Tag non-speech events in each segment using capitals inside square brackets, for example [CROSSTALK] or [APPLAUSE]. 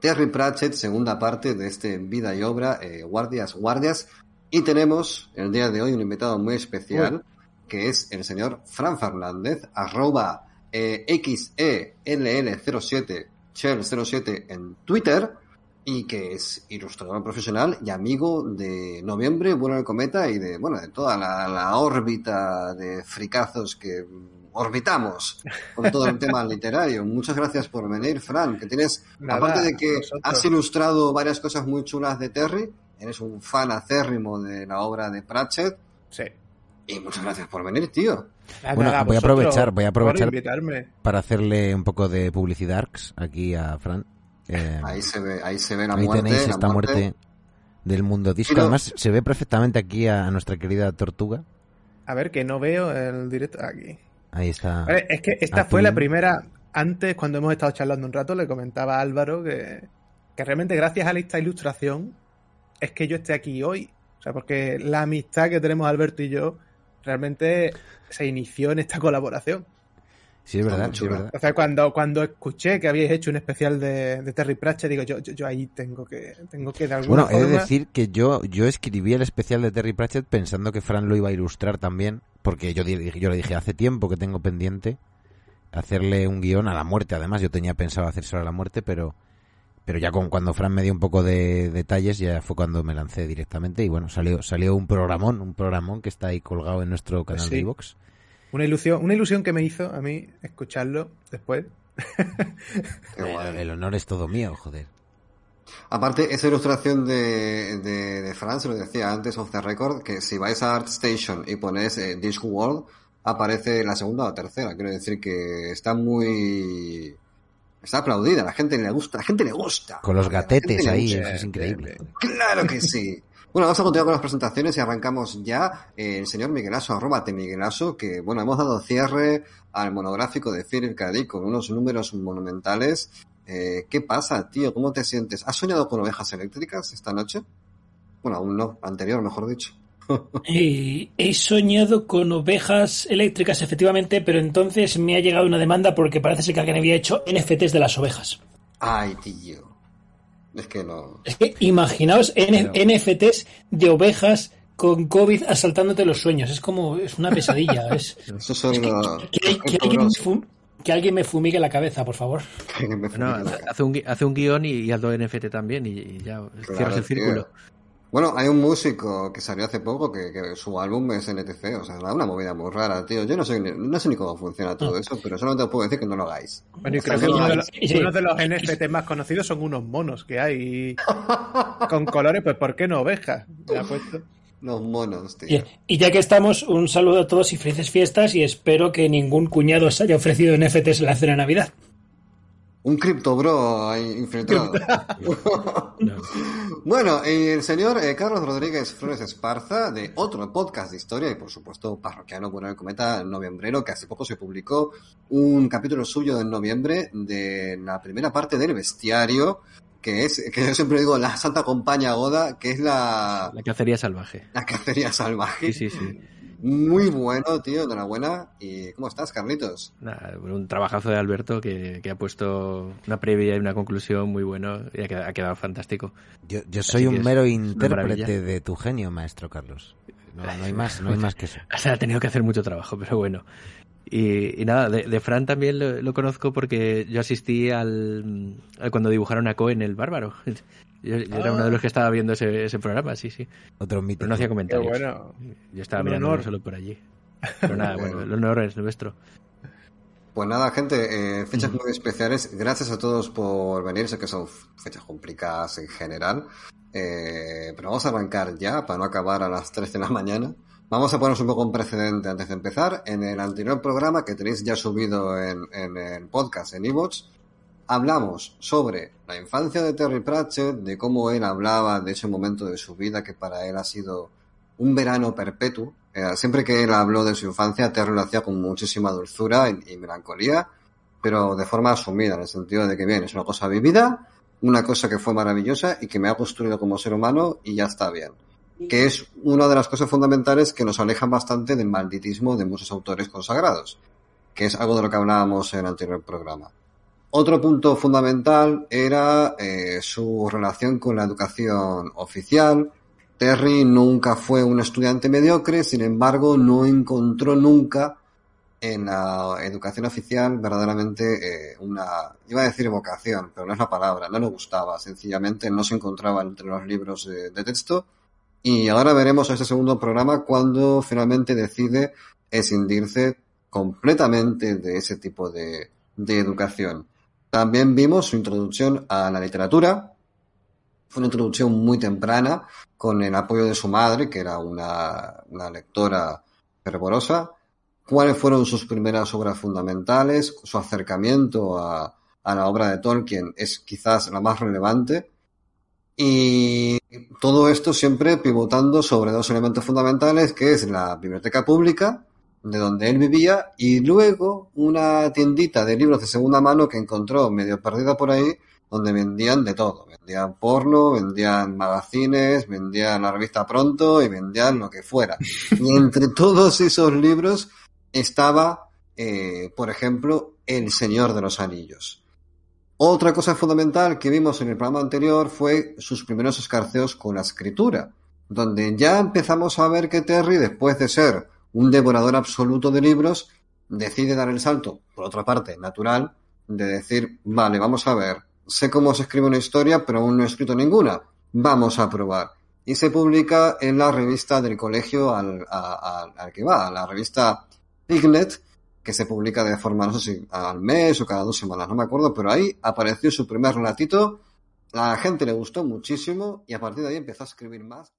Terry Pratchett, segunda parte de este Vida y Obra, eh, Guardias, Guardias. Y tenemos el día de hoy un invitado muy especial, que es el señor Fran Fernández, arroba eh, XELL07, Shell07 en Twitter, y que es ilustrador profesional y amigo de Noviembre, Bueno el Cometa y de, bueno, de toda la, la órbita de fricazos que orbitamos con todo el tema literario. Muchas gracias por venir, Fran, que tienes, Nada, aparte de que vosotros. has ilustrado varias cosas muy chulas de Terry, eres un fan acérrimo de la obra de Pratchett, Sí. y muchas gracias por venir, tío. Nada, Bueno, voy a aprovechar, voy a aprovechar. Para hacerle un poco de publicidad aquí a Fran. Eh, Ahí se ve, ahí se ve la ahí muerte. tenéis la esta muerte. del mundo disco. Pero- Además, se ve perfectamente aquí a, a nuestra querida tortuga. A ver, que no veo el directo aquí. Ahí está. Vale, es que esta fue la primera. Antes, cuando hemos estado charlando un rato, le comentaba a Álvaro que, que realmente gracias a esta ilustración es que yo esté aquí hoy. O sea, porque la amistad que tenemos Alberto y yo realmente se inició en esta colaboración. Sí, es verdad, sí, es verdad. O sea, cuando, cuando escuché que habíais hecho un especial de, de Terry Pratchett, digo, yo, yo, yo ahí tengo que, tengo que de alguna Bueno, he de forma- decir que yo, yo escribí el especial de Terry Pratchett pensando que Fran lo iba a ilustrar también, porque yo, yo le dije hace tiempo que tengo pendiente hacerle un guion a la muerte. Además, yo tenía pensado hacer solo a la muerte, pero pero ya con, cuando Fran me dio un poco de detalles, ya fue cuando me lancé directamente y bueno, salió salió un programón, un programón que está ahí colgado en nuestro canal Sí. de iVoox. Una ilusión, una ilusión que me hizo a mí escucharlo después. [LAUGHS] El, el honor es todo mío, joder. Aparte, esa ilustración de, de, de Fran, se lo decía antes off the record, que si vais a ArtStation y ponéis eh, Discworld, aparece la segunda o tercera. Quiero decir que está muy... Está aplaudida, la gente le gusta, la gente le gusta. Con los gatetes ahí, eso es increíble. Claro que sí. Bueno, vamos a continuar con las presentaciones y arrancamos ya. Eh, el señor Miguelaso, arroba Miguelaso, que bueno, hemos dado cierre al monográfico de Philip K. Con unos números monumentales. Eh, ¿Qué pasa, tío? ¿Cómo te sientes? ¿Has soñado con ovejas eléctricas esta noche? Bueno, aún no, anterior, mejor dicho. [LAUGHS] Eh, he soñado con ovejas eléctricas, efectivamente, pero entonces me ha llegado una demanda porque parece ser que alguien había hecho NFTs de las ovejas. Ay, tío. Es que no. Es que imaginaos N- NFTs de ovejas con COVID asaltándote los sueños. Es como, es una pesadilla. [LAUGHS] Es, son los... que, que alguien que alguien me fumigue la cabeza, por favor. No, hace- un, hace un guion y, y hazlo NFT también y, y ya cierras el tío. círculo. Bueno, hay un músico que salió hace poco que, que su álbum es NTC, o sea, es una movida muy rara, tío. Yo no sé, ni- no sé ni cómo funciona todo eso, pero solamente os puedo decir que no lo hagáis. Bueno, y creo que uno de, los, uno de los NFT más conocidos son unos monos que hay [LAUGHS] con colores, pues ¿por qué no ovejas? Puesto. Los monos, tío. Y, y ya que estamos, un saludo a todos y felices fiestas y espero que ningún cuñado os haya ofrecido NFTs en la cena de Navidad. Un cripto bro infiltrado. No. [LAUGHS] bueno, el señor eh, Carlos Rodríguez Flores Esparza, de otro podcast de historia y por supuesto parroquiano bueno el cometa noviembrero, que hace poco se publicó un capítulo suyo en noviembre de la primera parte del bestiario, que es, que yo siempre digo, la Santa Compañía Goda, que es la, La cacería salvaje. la cacería salvaje. Sí, sí, sí. Muy bueno, tío, enhorabuena. ¿Y cómo estás, Carlitos? Nada, un trabajazo de Alberto que, que ha puesto una previa y una conclusión muy bueno y ha quedado, ha quedado fantástico. Yo, yo soy un mero intérprete de tu genio, maestro Carlos. No, no hay [LAUGHS] más, no hay más que eso. O sea, ha tenido que hacer mucho trabajo, pero bueno. Y, y nada, de, de Fran también lo, lo conozco porque yo asistí al, al cuando dibujaron a Cohen el bárbaro. [LAUGHS] Yo, yo era uno de los que estaba viendo ese, ese programa, sí, sí. Otro mito. Pero no hacía Qué comentarios. bueno. Yo estaba Un mirando honor. solo por allí. Pero nada, bueno, el honor es nuestro. Pues nada, gente, eh, fechas muy especiales. Gracias a todos por venir. Sé que son fechas complicadas en general. Eh, pero vamos a arrancar ya para no acabar a las 3 de la mañana. Vamos a ponernos un poco un precedente antes de empezar. En el anterior programa que tenéis ya subido en, el podcast en iVoox, hablamos sobre la infancia de Terry Pratchett, de cómo él hablaba de ese momento de su vida que para él ha sido un verano perpetuo. Eh, siempre que él habló de su infancia, Terry lo hacía con muchísima dulzura y, y melancolía, pero de forma asumida, en el sentido de que bien, es una cosa vivida, una cosa que fue maravillosa y que me ha construido como ser humano y ya está bien. Que es una de las cosas fundamentales que nos alejan bastante del malditismo de muchos autores consagrados, que es algo de lo que hablábamos en el anterior programa. Otro punto fundamental era eh, su relación con la educación oficial. Terry nunca fue un estudiante mediocre, sin embargo, no encontró nunca en la educación oficial verdaderamente eh, una, iba a decir vocación, pero no es la palabra, no le gustaba, sencillamente no se encontraba entre los libros de, de texto. Y ahora veremos este segundo programa cuando finalmente decide escindirse completamente de ese tipo de, de educación. También vimos su introducción a la literatura. Fue una introducción muy temprana, con el apoyo de su madre, que era una, una lectora fervorosa. Cuáles fueron sus primeras obras fundamentales, su acercamiento a, a la obra de Tolkien es quizás la más relevante. Y todo esto siempre pivotando sobre dos elementos fundamentales, que es la biblioteca pública, de donde él vivía, y luego una tiendita de libros de segunda mano que encontró medio perdida por ahí, donde vendían de todo. Vendían porno, vendían magazines, vendían la revista Pronto y vendían lo que fuera. Y entre todos esos libros estaba, eh, por ejemplo, El Señor de los Anillos. Otra cosa fundamental que vimos en el programa anterior fue sus primeros escarceos con la escritura, donde ya empezamos a ver que Terry, después de ser un devorador absoluto de libros, decide dar el salto, por otra parte, natural, de decir, vale, vamos a ver, sé cómo se escribe una historia, pero aún no he escrito ninguna, vamos a probar. Y se publica en la revista del colegio al, que va, la revista Pignet, que se publica de forma, no sé si al mes o cada dos semanas, no me acuerdo, pero ahí apareció su primer relatito, la gente le gustó muchísimo y a partir de ahí empezó a escribir más.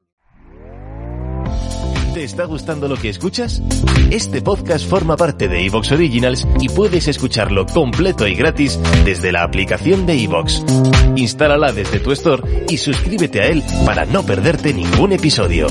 ¿Te está gustando lo que escuchas? Este podcast forma parte de Evox Originals y puedes escucharlo completo y gratis desde la aplicación de Evox. Instálala desde tu store y suscríbete a él para no perderte ningún episodio.